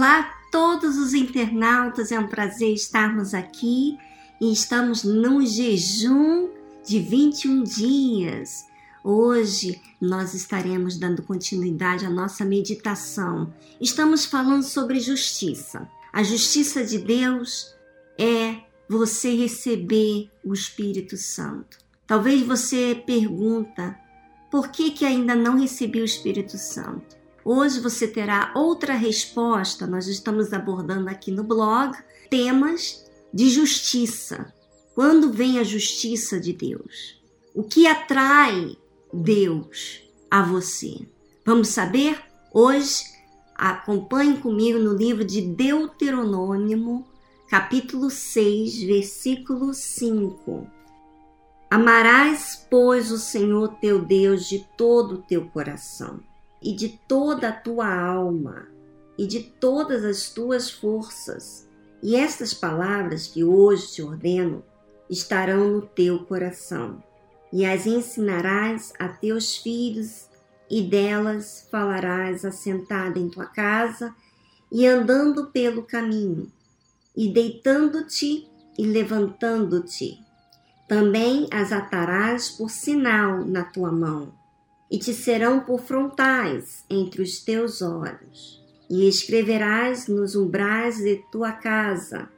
Olá, todos os internautas, é um prazer estarmos aqui e estamos num jejum de 21 dias. Hoje nós estaremos dando continuidade à nossa meditação. Estamos falando sobre justiça. A justiça de Deus é você receber o Espírito Santo. Talvez você pergunta: por que que ainda não recebi o Espírito Santo? Hoje você terá outra resposta. Nós estamos abordando aqui no blog temas de justiça. Quando vem a justiça de Deus? O que atrai Deus a você? Vamos saber? Hoje, acompanhe comigo no livro de Deuteronômio, capítulo 6, versículo 5. Amarás, pois, o Senhor teu Deus de todo o teu coração e de toda a tua alma e de todas as tuas forças. E estas palavras que hoje te ordeno estarão no teu coração, e as ensinarás a teus filhos, e delas falarás assentada em tua casa e andando pelo caminho, e deitando-te e levantando-te. Também as atarás por sinal na tua mão e te serão por frontais entre os teus olhos, e escreverás nos umbrais de tua casa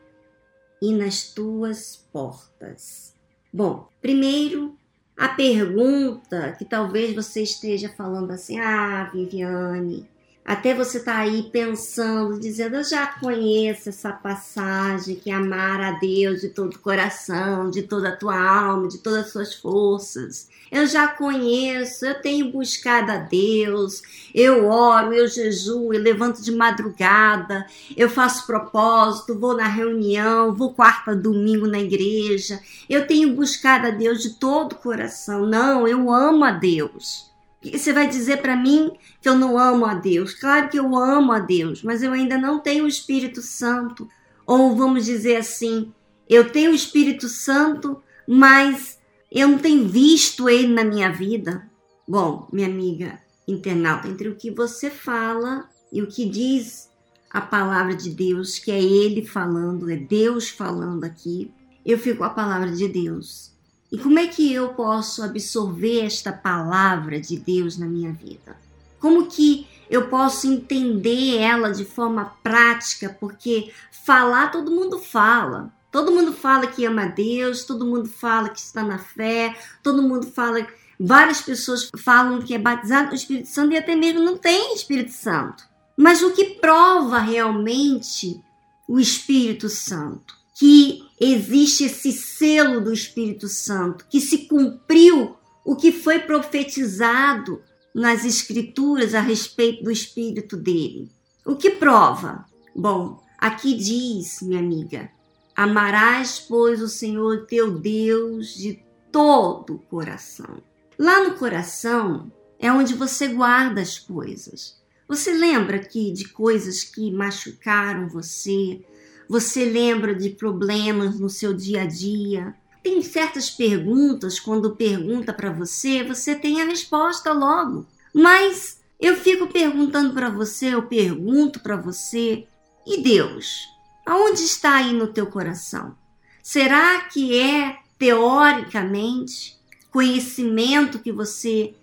e nas tuas portas. Bom, primeiro a pergunta que talvez você esteja falando assim: "Ah, Viviane, até você tá aí pensando, dizendo, eu já conheço essa passagem que é amar a Deus de todo o coração, de toda a tua alma, de todas as suas forças. Eu já conheço, eu tenho buscado a Deus, eu oro, eu jejuo, eu levanto de madrugada, eu faço propósito, vou na reunião, vou quarta domingo na igreja. Eu tenho buscado a Deus de todo o coração. Não, eu amo a Deus. Você vai dizer para mim que eu não amo a Deus? Claro que eu amo a Deus, mas eu ainda não tenho o Espírito Santo. Ou vamos dizer assim, eu tenho o Espírito Santo, mas eu não tenho visto ele na minha vida. Bom, minha amiga internauta, entre o que você fala e o que diz a palavra de Deus, que é ele falando, é Deus falando aqui, eu fico com a palavra de Deus. E como é que eu posso absorver esta palavra de Deus na minha vida? Como que eu posso entender ela de forma prática? Porque falar todo mundo fala. Todo mundo fala que ama Deus, todo mundo fala que está na fé, todo mundo fala. Várias pessoas falam que é batizado no Espírito Santo e até mesmo não tem Espírito Santo. Mas o que prova realmente o Espírito Santo? Que existe esse selo do Espírito Santo, que se cumpriu o que foi profetizado nas Escrituras a respeito do Espírito dele. O que prova? Bom, aqui diz, minha amiga, amarás, pois, o Senhor teu Deus de todo o coração. Lá no coração é onde você guarda as coisas. Você lembra que de coisas que machucaram você, você lembra de problemas no seu dia a dia? Tem certas perguntas, quando pergunta para você, você tem a resposta logo. Mas eu fico perguntando para você, eu pergunto para você, e Deus? Aonde está aí no teu coração? Será que é teoricamente conhecimento que você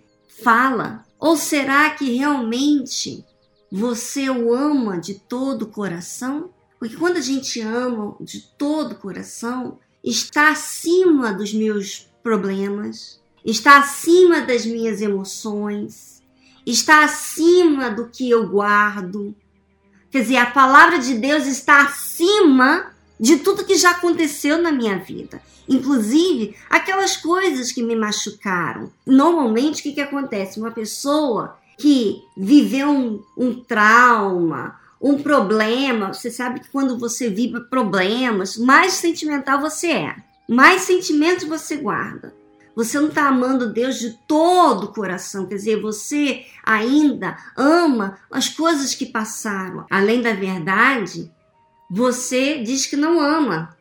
fala? Ou será que realmente você o ama de todo o coração? Porque quando a gente ama de todo o coração, está acima dos meus problemas, está acima das minhas emoções, está acima do que eu guardo. Quer dizer, a palavra de Deus está acima de tudo que já aconteceu na minha vida. Inclusive, aquelas coisas que me machucaram. Normalmente, o que, que acontece? Uma pessoa que viveu um, um trauma, um problema, você sabe que quando você vive problemas, mais sentimental você é, mais sentimentos você guarda. Você não está amando Deus de todo o coração, quer dizer, você ainda ama as coisas que passaram. Além da verdade, você diz que não ama.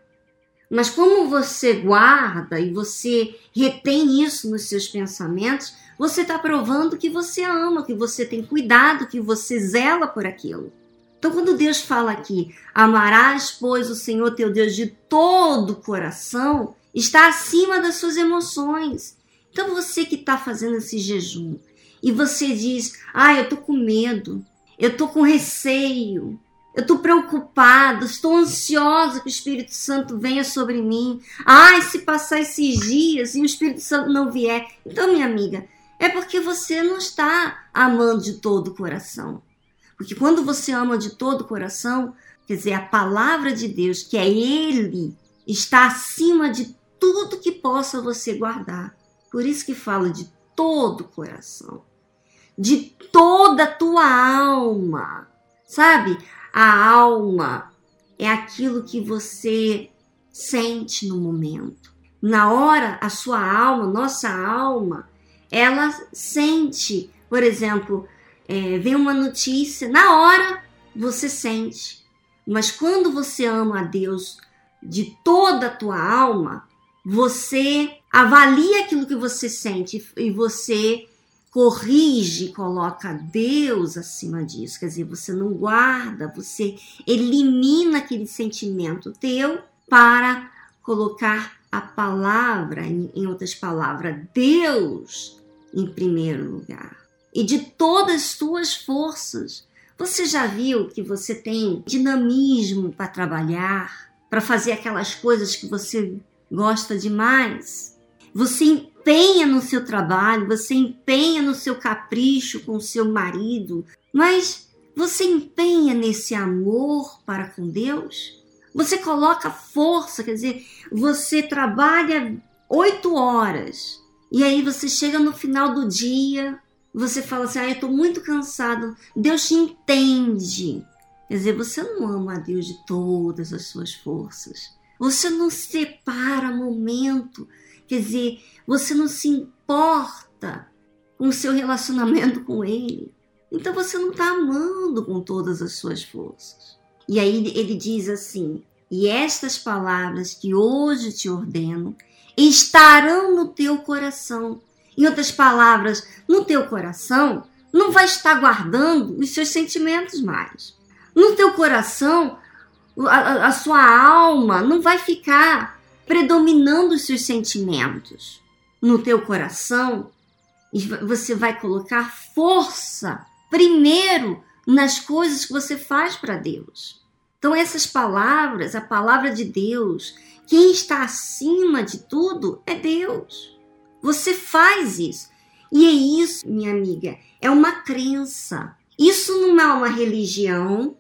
Mas como você guarda e você retém isso nos seus pensamentos, você está provando que você ama, que você tem cuidado, que você zela por aquilo. Então, quando Deus fala aqui, amarás, pois, o Senhor teu Deus de todo o coração, está acima das suas emoções. Então, você que está fazendo esse jejum e você diz, ah, eu tô com medo, eu tô com receio, eu tô preocupada, estou ansiosa que o Espírito Santo venha sobre mim. Ai, se passar esses dias e o Espírito Santo não vier. Então, minha amiga, é porque você não está amando de todo o coração. Porque quando você ama de todo o coração, quer dizer, a palavra de Deus, que é Ele, está acima de tudo que possa você guardar. Por isso que fala de todo o coração, de toda a tua alma. Sabe? A alma é aquilo que você sente no momento. Na hora, a sua alma, nossa alma, ela sente, por exemplo, é, vem uma notícia, na hora você sente. Mas quando você ama a Deus de toda a tua alma, você avalia aquilo que você sente e você corrige, coloca Deus acima disso. Quer dizer, você não guarda, você elimina aquele sentimento teu para colocar a palavra, em outras palavras, Deus em primeiro lugar e de todas as suas forças. Você já viu que você tem dinamismo para trabalhar, para fazer aquelas coisas que você gosta demais? Você empenha no seu trabalho, você empenha no seu capricho com o seu marido, mas você empenha nesse amor para com Deus? Você coloca força, quer dizer, você trabalha oito horas e aí você chega no final do dia, você fala assim: ah, eu estou muito cansado. Deus te entende. Quer dizer, você não ama a Deus de todas as suas forças. Você não separa momento. Quer dizer, você não se importa com o seu relacionamento com Ele. Então você não está amando com todas as suas forças. E aí ele diz assim: E estas palavras que hoje te ordeno estarão no teu coração em outras palavras, no teu coração, não vai estar guardando os seus sentimentos mais. No teu coração, a, a sua alma não vai ficar predominando os seus sentimentos. No teu coração, você vai colocar força primeiro nas coisas que você faz para Deus. Então, essas palavras, a palavra de Deus, quem está acima de tudo é Deus. Você faz isso. E é isso, minha amiga, é uma crença. Isso não é uma religião,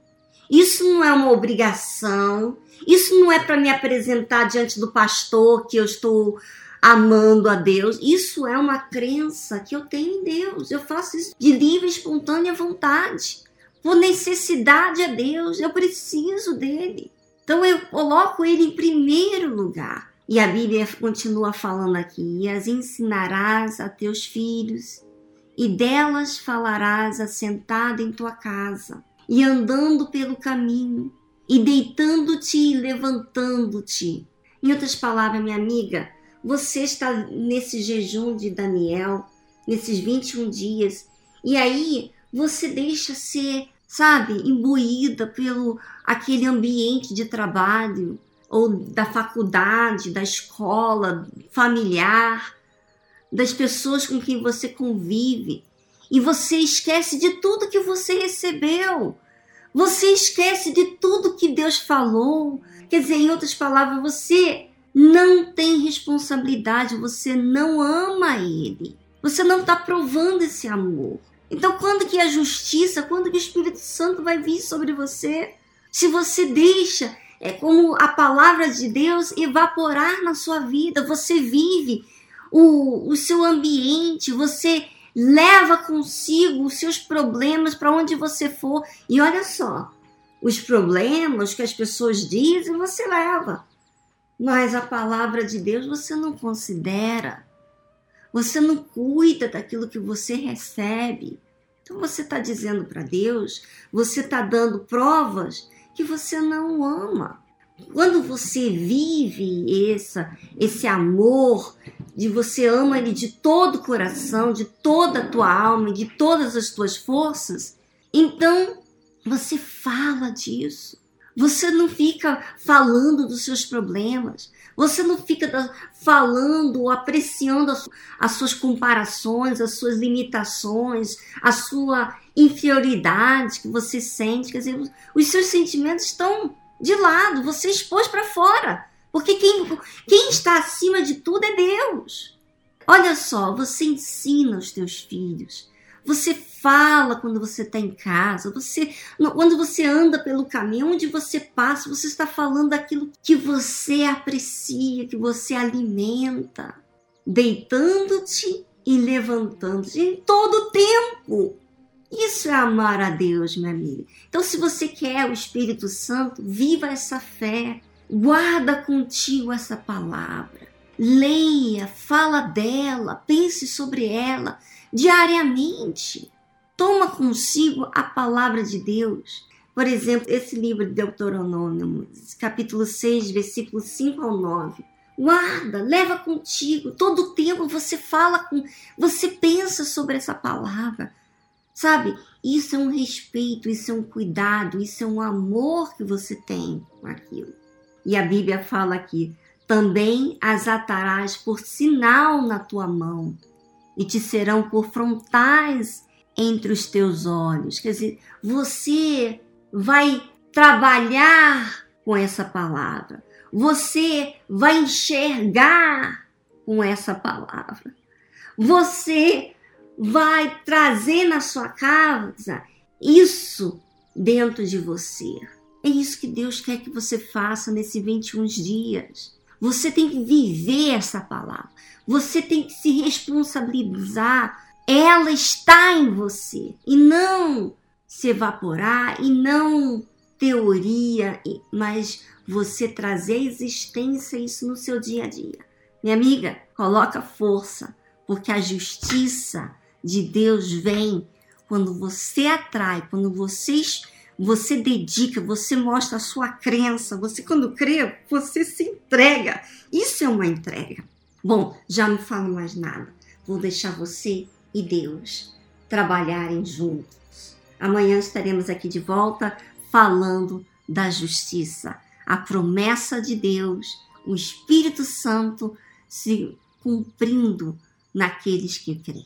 isso não é uma obrigação, isso não é para me apresentar diante do pastor que eu estou amando a Deus. Isso é uma crença que eu tenho em Deus. Eu faço isso de livre e espontânea vontade, por necessidade a Deus. Eu preciso dele. Então eu coloco ele em primeiro lugar. E a Bíblia continua falando aqui: e as ensinarás a teus filhos, e delas falarás assentado em tua casa, e andando pelo caminho, e deitando-te e levantando-te. Em outras palavras, minha amiga, você está nesse jejum de Daniel, nesses 21 dias, e aí você deixa ser, sabe, imbuída pelo aquele ambiente de trabalho, ou da faculdade, da escola, familiar, das pessoas com quem você convive. E você esquece de tudo que você recebeu. Você esquece de tudo que Deus falou. Quer dizer, em outras palavras, você não tem responsabilidade, você não ama Ele. Você não está provando esse amor. Então, quando que a justiça, quando que o Espírito Santo vai vir sobre você? Se você deixa é como a palavra de Deus evaporar na sua vida. Você vive o, o seu ambiente, você leva consigo os seus problemas para onde você for. E olha só, os problemas que as pessoas dizem, você leva. Mas a palavra de Deus você não considera. Você não cuida daquilo que você recebe. Então você está dizendo para Deus, você está dando provas que você não ama. Quando você vive essa, esse amor, de você ama ele de todo o coração, de toda a tua alma, de todas as tuas forças, então Você fala disso. Você não fica falando dos seus problemas. Você não fica falando ou apreciando as suas comparações, as suas limitações, a sua inferioridade que você sente. Quer dizer, os seus sentimentos estão de lado, você expôs para fora. Porque quem, quem está acima de tudo é Deus. Olha só, você ensina os teus filhos. Você fala quando você está em casa, você quando você anda pelo caminho, onde você passa, você está falando daquilo que você aprecia, que você alimenta, deitando-te e levantando-te em todo o tempo. Isso é amar a Deus, minha amiga. Então, se você quer o Espírito Santo, viva essa fé. Guarda contigo essa palavra. Leia, fala dela, pense sobre ela diariamente. Toma consigo a palavra de Deus. Por exemplo, esse livro de Deuteronômio, capítulo 6, versículos 5 ao 9. Guarda, leva contigo. Todo o tempo você fala com, você pensa sobre essa palavra. Sabe? Isso é um respeito, isso é um cuidado, isso é um amor que você tem com aquilo. E a Bíblia fala aqui: também as atarás por sinal na tua mão, e te serão por frontais entre os teus olhos. Quer dizer, você vai trabalhar com essa palavra, você vai enxergar com essa palavra, você vai trazer na sua casa isso dentro de você. É isso que Deus quer que você faça nesses 21 dias. Você tem que viver essa palavra. Você tem que se responsabilizar. Ela está em você e não se evaporar e não teoria, mas você trazer à existência isso no seu dia a dia. Minha amiga, coloca força, porque a justiça de Deus vem quando você atrai, quando vocês você dedica, você mostra a sua crença, você quando crê, você se entrega. Isso é uma entrega. Bom, já não falo mais nada. Vou deixar você e Deus trabalharem juntos. Amanhã estaremos aqui de volta falando da justiça, a promessa de Deus, o Espírito Santo se cumprindo naqueles que creem.